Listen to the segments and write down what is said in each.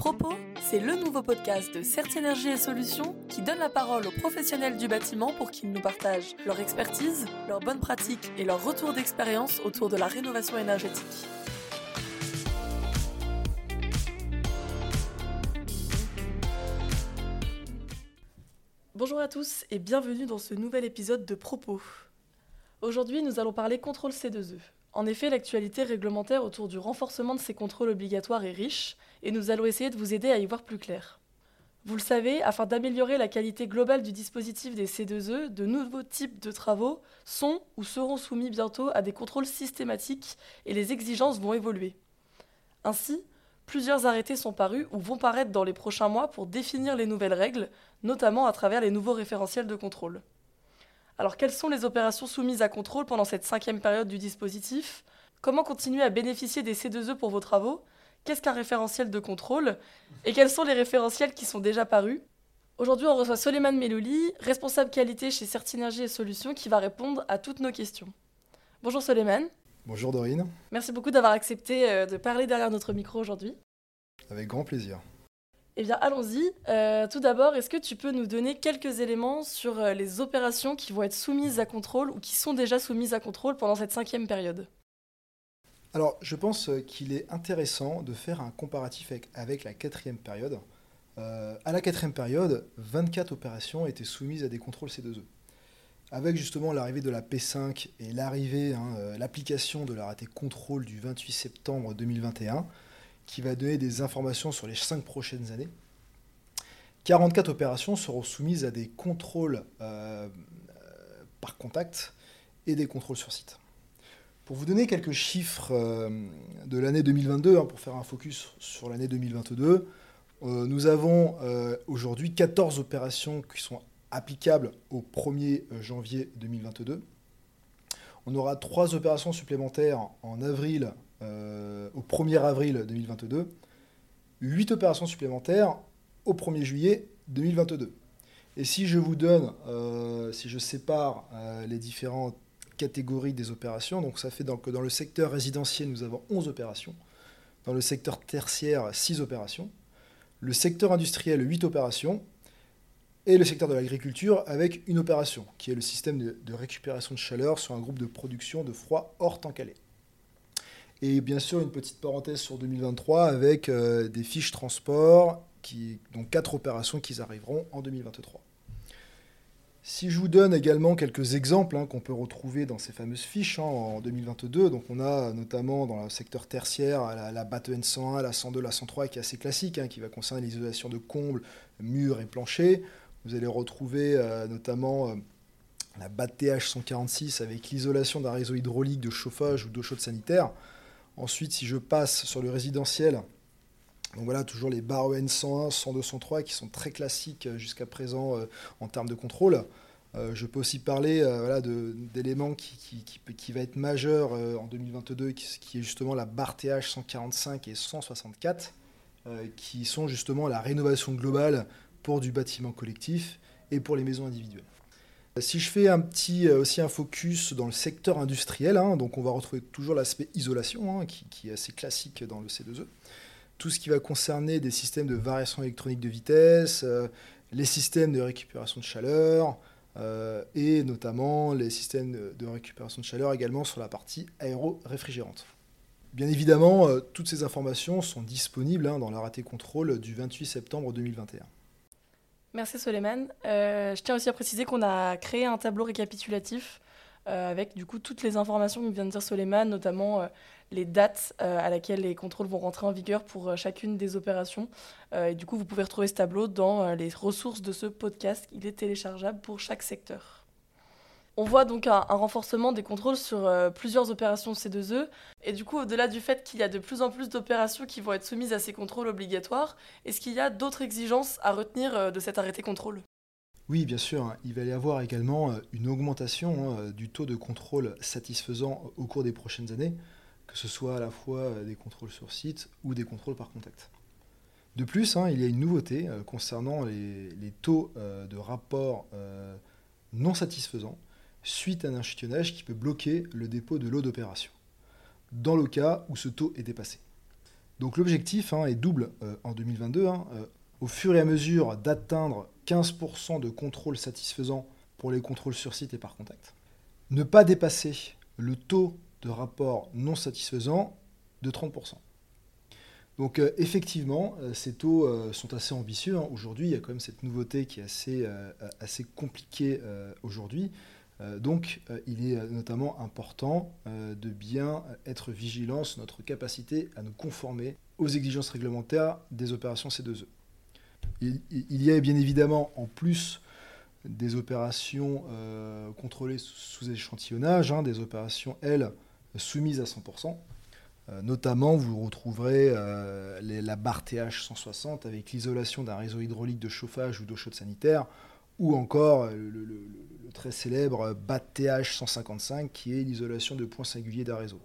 Propos, c'est le nouveau podcast de CERT Énergie et Solutions qui donne la parole aux professionnels du bâtiment pour qu'ils nous partagent leur expertise, leurs bonnes pratiques et leur retour d'expérience autour de la rénovation énergétique. Bonjour à tous et bienvenue dans ce nouvel épisode de Propos. Aujourd'hui, nous allons parler contrôle C2E. En effet, l'actualité réglementaire autour du renforcement de ces contrôles obligatoires est riche, et nous allons essayer de vous aider à y voir plus clair. Vous le savez, afin d'améliorer la qualité globale du dispositif des C2E, de nouveaux types de travaux sont ou seront soumis bientôt à des contrôles systématiques et les exigences vont évoluer. Ainsi, plusieurs arrêtés sont parus ou vont paraître dans les prochains mois pour définir les nouvelles règles, notamment à travers les nouveaux référentiels de contrôle. Alors quelles sont les opérations soumises à contrôle pendant cette cinquième période du dispositif? Comment continuer à bénéficier des C2E pour vos travaux? Qu'est-ce qu'un référentiel de contrôle? Et quels sont les référentiels qui sont déjà parus? Aujourd'hui, on reçoit Soleiman Melouli, responsable qualité chez Certinergie et Solutions, qui va répondre à toutes nos questions. Bonjour Soleiman. Bonjour Dorine. Merci beaucoup d'avoir accepté euh, de parler derrière notre micro aujourd'hui. Avec grand plaisir. Eh bien, allons-y. Euh, tout d'abord, est-ce que tu peux nous donner quelques éléments sur euh, les opérations qui vont être soumises à contrôle ou qui sont déjà soumises à contrôle pendant cette cinquième période? Alors, je pense euh, qu'il est intéressant de faire un comparatif avec, la quatrième période. à la quatrième période, 24 opérations étaient soumises à des contrôles C2E. Avec justement l'arrivée de la P5 et l'arrivée, hein, l'application de l'arrêté contrôle du 28 septembre 2021, qui va donner des informations sur les cinq prochaines années. 44 opérations seront soumises à des contrôles euh, par contact et des contrôles sur site. Pour vous donner quelques chiffres euh, de l'année 2022, hein, pour faire un focus sur l'année 2022, euh, nous avons aujourd'hui 14 opérations qui sont applicables au 1er janvier 2022. On aura trois opérations supplémentaires en avril au 1er avril 2022, 8 opérations supplémentaires au 1er juillet 2022. Et si je vous donne, euh, si je sépare euh, les différentes catégories des opérations, donc ça fait donc que dans le secteur résidentiel, nous avons 11 opérations, dans le secteur tertiaire, 6 opérations, le secteur industriel, 8 opérations, et le secteur de l'agriculture avec une opération, qui est le système de, de récupération de chaleur sur un groupe de production de froid hors temps calé. Et bien sûr, une petite parenthèse sur 2023 avec euh, des fiches transport, donc quatre opérations qui arriveront en 2023. Si je vous donne également quelques exemples hein, qu'on peut retrouver dans ces fameuses fiches hein, en 2022, donc on a notamment dans le secteur tertiaire la, la BAT N101, la 102, la 103 qui est assez classique, hein, qui va concerner l'isolation de combles, murs et planchers. Vous allez retrouver euh, notamment euh, la BAT TH 146 avec l'isolation d'un réseau hydraulique de chauffage ou d'eau chaude sanitaire. Ensuite, si je passe sur le résidentiel, donc voilà, toujours les barres EN 101, 102, 103 qui sont très classiques euh, jusqu'à présent euh, en termes de contrôle. Euh, je peux aussi parler d'éléments qui, qui, être majeur en 2022, qui, est justement la barre TH 145 et 164, qui sont justement la rénovation globale pour du bâtiment collectif et pour les maisons individuelles. Si je fais un petit, euh, aussi un focus dans le secteur industriel, hein, donc on va retrouver toujours l'aspect isolation, hein, qui, est assez classique dans le C2E. Tout ce qui va concerner des systèmes de variation électronique de vitesse, euh, les systèmes de récupération de chaleur, euh, et notamment les systèmes de, récupération de chaleur également sur la partie aéro-réfrigérante. Bien évidemment, toutes ces informations sont disponibles hein, dans l'arrêté contrôle du 28 septembre 2021. Merci Soleiman. Euh, je tiens aussi à préciser qu'on a créé un tableau récapitulatif euh, avec du coup toutes les informations que vient de dire Soleiman, notamment euh, les dates à laquelle les contrôles vont rentrer en vigueur pour chacune des opérations. et du coup, vous pouvez retrouver ce tableau dans les ressources de ce podcast. Il est téléchargeable pour chaque secteur. On voit donc un, renforcement des contrôles sur euh, plusieurs opérations C2E. Et du coup, au-delà du fait qu'il y a de plus en plus d'opérations qui vont être soumises à ces contrôles obligatoires, est-ce qu'il y a d'autres exigences à retenir euh, de cet arrêté contrôle? Oui, bien sûr. Il va y avoir également euh, une augmentation hein, du taux de contrôle satisfaisant au cours des prochaines années, que ce soit à la fois des contrôles sur site ou des contrôles par contact. De plus, hein, il y a une nouveauté concernant les, taux de rapport non satisfaisants suite à un échantillonnage qui peut bloquer le dépôt de l'eau d'opération, dans le cas où ce taux est dépassé. Donc l'objectif hein, est double en 2022. Hein, au fur et à mesure d'atteindre 15% de contrôle satisfaisant pour les contrôles sur site et par contact. Ne pas dépasser le taux de rapport non satisfaisant de 30%. Donc euh, effectivement, euh, ces taux euh, sont assez ambitieux. Hein. Aujourd'hui, il y a quand même cette nouveauté qui est assez, assez compliquée aujourd'hui. Donc il est notamment important de bien être vigilant sur notre capacité à nous conformer aux exigences réglementaires des opérations C2E. Il, y a bien évidemment en plus des opérations contrôlées sous, échantillonnage, hein, des opérations, elles, soumises à 100%. Euh, notamment, vous retrouverez euh, la barre TH 160 avec l'isolation d'un réseau hydraulique de chauffage ou d'eau chaude sanitaire, ou encore euh, le, très célèbre BAT TH 155 qui est l'isolation de points singuliers d'un réseau.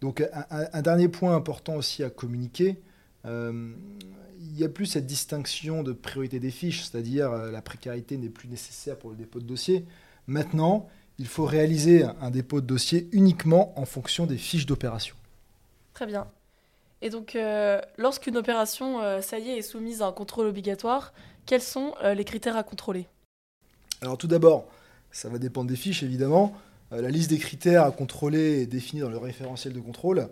Donc un, dernier point important aussi à communiquer, il n'y a plus cette distinction de priorité des fiches, c'est-à-dire la précarité n'est plus nécessaire pour le dépôt de dossier. Maintenant, il faut réaliser un dépôt de dossier uniquement en fonction des fiches d'opération. Très bien. Et donc, euh, lorsqu'une opération, euh, ça y est, est soumise à un contrôle obligatoire, quels sont euh, les critères à contrôler? Alors tout d'abord, ça va dépendre des fiches, évidemment. la liste des critères à contrôler est définie dans le référentiel de contrôle.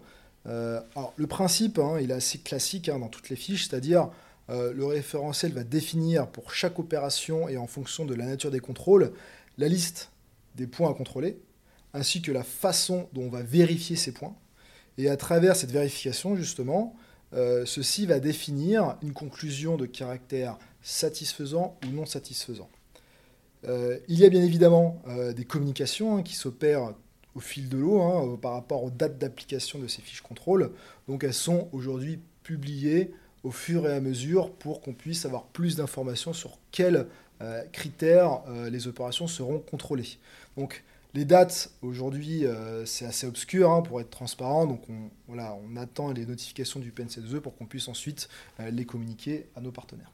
alors, le principe, hein, il est assez classique hein, dans toutes les fiches, c'est-à-dire le référentiel va définir pour chaque opération et en fonction de la nature des contrôles la liste des points à contrôler, ainsi que la façon dont on va vérifier ces points. Et à travers cette vérification, justement, euh, ceci va définir une conclusion de caractère satisfaisant ou non satisfaisant. Euh, il y a bien évidemment euh, des communications hein, qui s'opèrent au fil de l'eau hein, par rapport aux dates d'application de ces fiches contrôle. Donc elles sont aujourd'hui publiées au fur et à mesure pour qu'on puisse avoir plus d'informations sur quels critères les opérations seront contrôlées. Les dates, aujourd'hui, euh, c'est assez obscur hein, pour être transparent. Donc, on, voilà, on attend les notifications du PNC2E pour qu'on puisse ensuite euh, les communiquer à nos partenaires.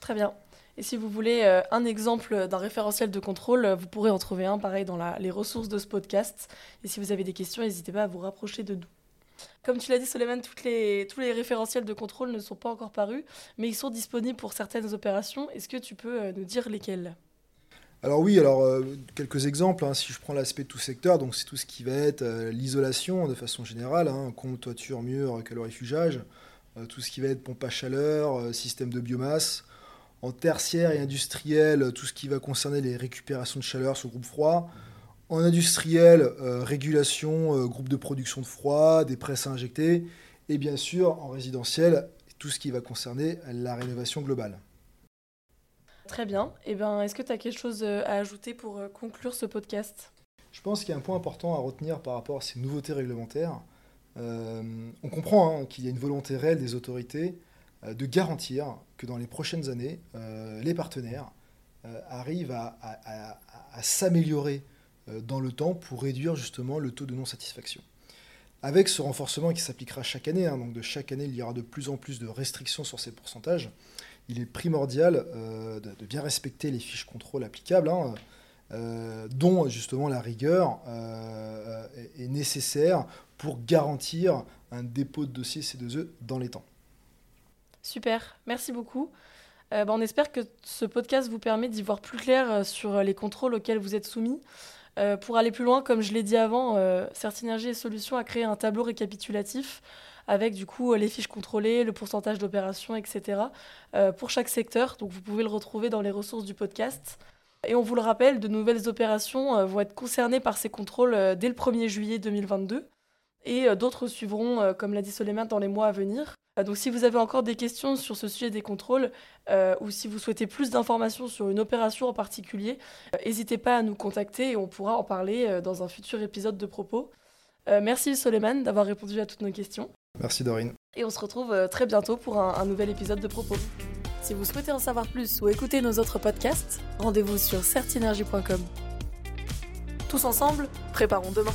Très bien. Et si vous voulez euh, un exemple d'un référentiel de contrôle, vous pourrez en trouver un pareil dans les ressources de ce podcast. Et si vous avez des questions, n'hésitez pas à vous rapprocher de nous. Comme tu l'as dit, Soleiman, tous les référentiels de contrôle ne sont pas encore parus, mais ils sont disponibles pour certaines opérations. Est-ce que tu peux nous dire lesquelles alors oui, alors euh, quelques exemples, hein, si je prends l'aspect de tout secteur, donc c'est tout ce qui va être euh, l'isolation de façon générale, hein, toiture, mur, calorifugage, euh, tout ce qui va être pompe à chaleur, système de biomasse. En tertiaire et industriel, tout ce qui va concerner les récupérations de chaleur sur groupe froid. En industriel, régulation, groupe de production de froid, des presses à injecter. Et bien sûr, en résidentiel, tout ce qui va concerner la rénovation globale. Très bien. Eh ben, est-ce que tu as quelque chose euh, à ajouter pour euh, conclure ce podcast? Je pense qu'il y a un point important à retenir par rapport à ces nouveautés réglementaires. Euh, on comprend hein, qu'il y a une volonté réelle des autorités de garantir que dans les prochaines années, les partenaires arrivent à, s'améliorer dans le temps pour réduire justement le taux de non-satisfaction. Avec ce renforcement qui s'appliquera chaque année, hein, donc de chaque année il y aura de plus en plus de restrictions sur ces pourcentages, il est primordial euh, de, bien respecter les fiches contrôle applicables, hein, euh, dont justement la rigueur euh, est, nécessaire pour garantir un dépôt de dossier C2E dans les temps. Super, merci beaucoup. Ben, on espère que ce podcast vous permet d'y voir plus clair sur les contrôles auxquels vous êtes soumis. pour aller plus loin, comme je l'ai dit avant, Certinergie et Solutions a créé un tableau récapitulatif avec du coup les fiches contrôlées, le pourcentage d'opérations, etc. Euh, pour chaque secteur. Donc vous pouvez le retrouver dans les ressources du podcast. Et on vous le rappelle, de nouvelles opérations euh, vont être concernées par ces contrôles euh, dès le 1er juillet 2022. Et d'autres suivront, comme l'a dit Soleiman, dans les mois à venir. Donc si vous avez encore des questions sur ce sujet des contrôles ou si vous souhaitez plus d'informations sur une opération en particulier, n'hésitez pas à nous contacter et on pourra en parler dans un futur épisode de propos. merci Soleiman d'avoir répondu à toutes nos questions. Merci Dorine. Et on se retrouve euh, très bientôt pour un, nouvel épisode de Propos. Si vous souhaitez en savoir plus ou écouter nos autres podcasts, rendez-vous sur certinergie.com. Tous ensemble, préparons demain.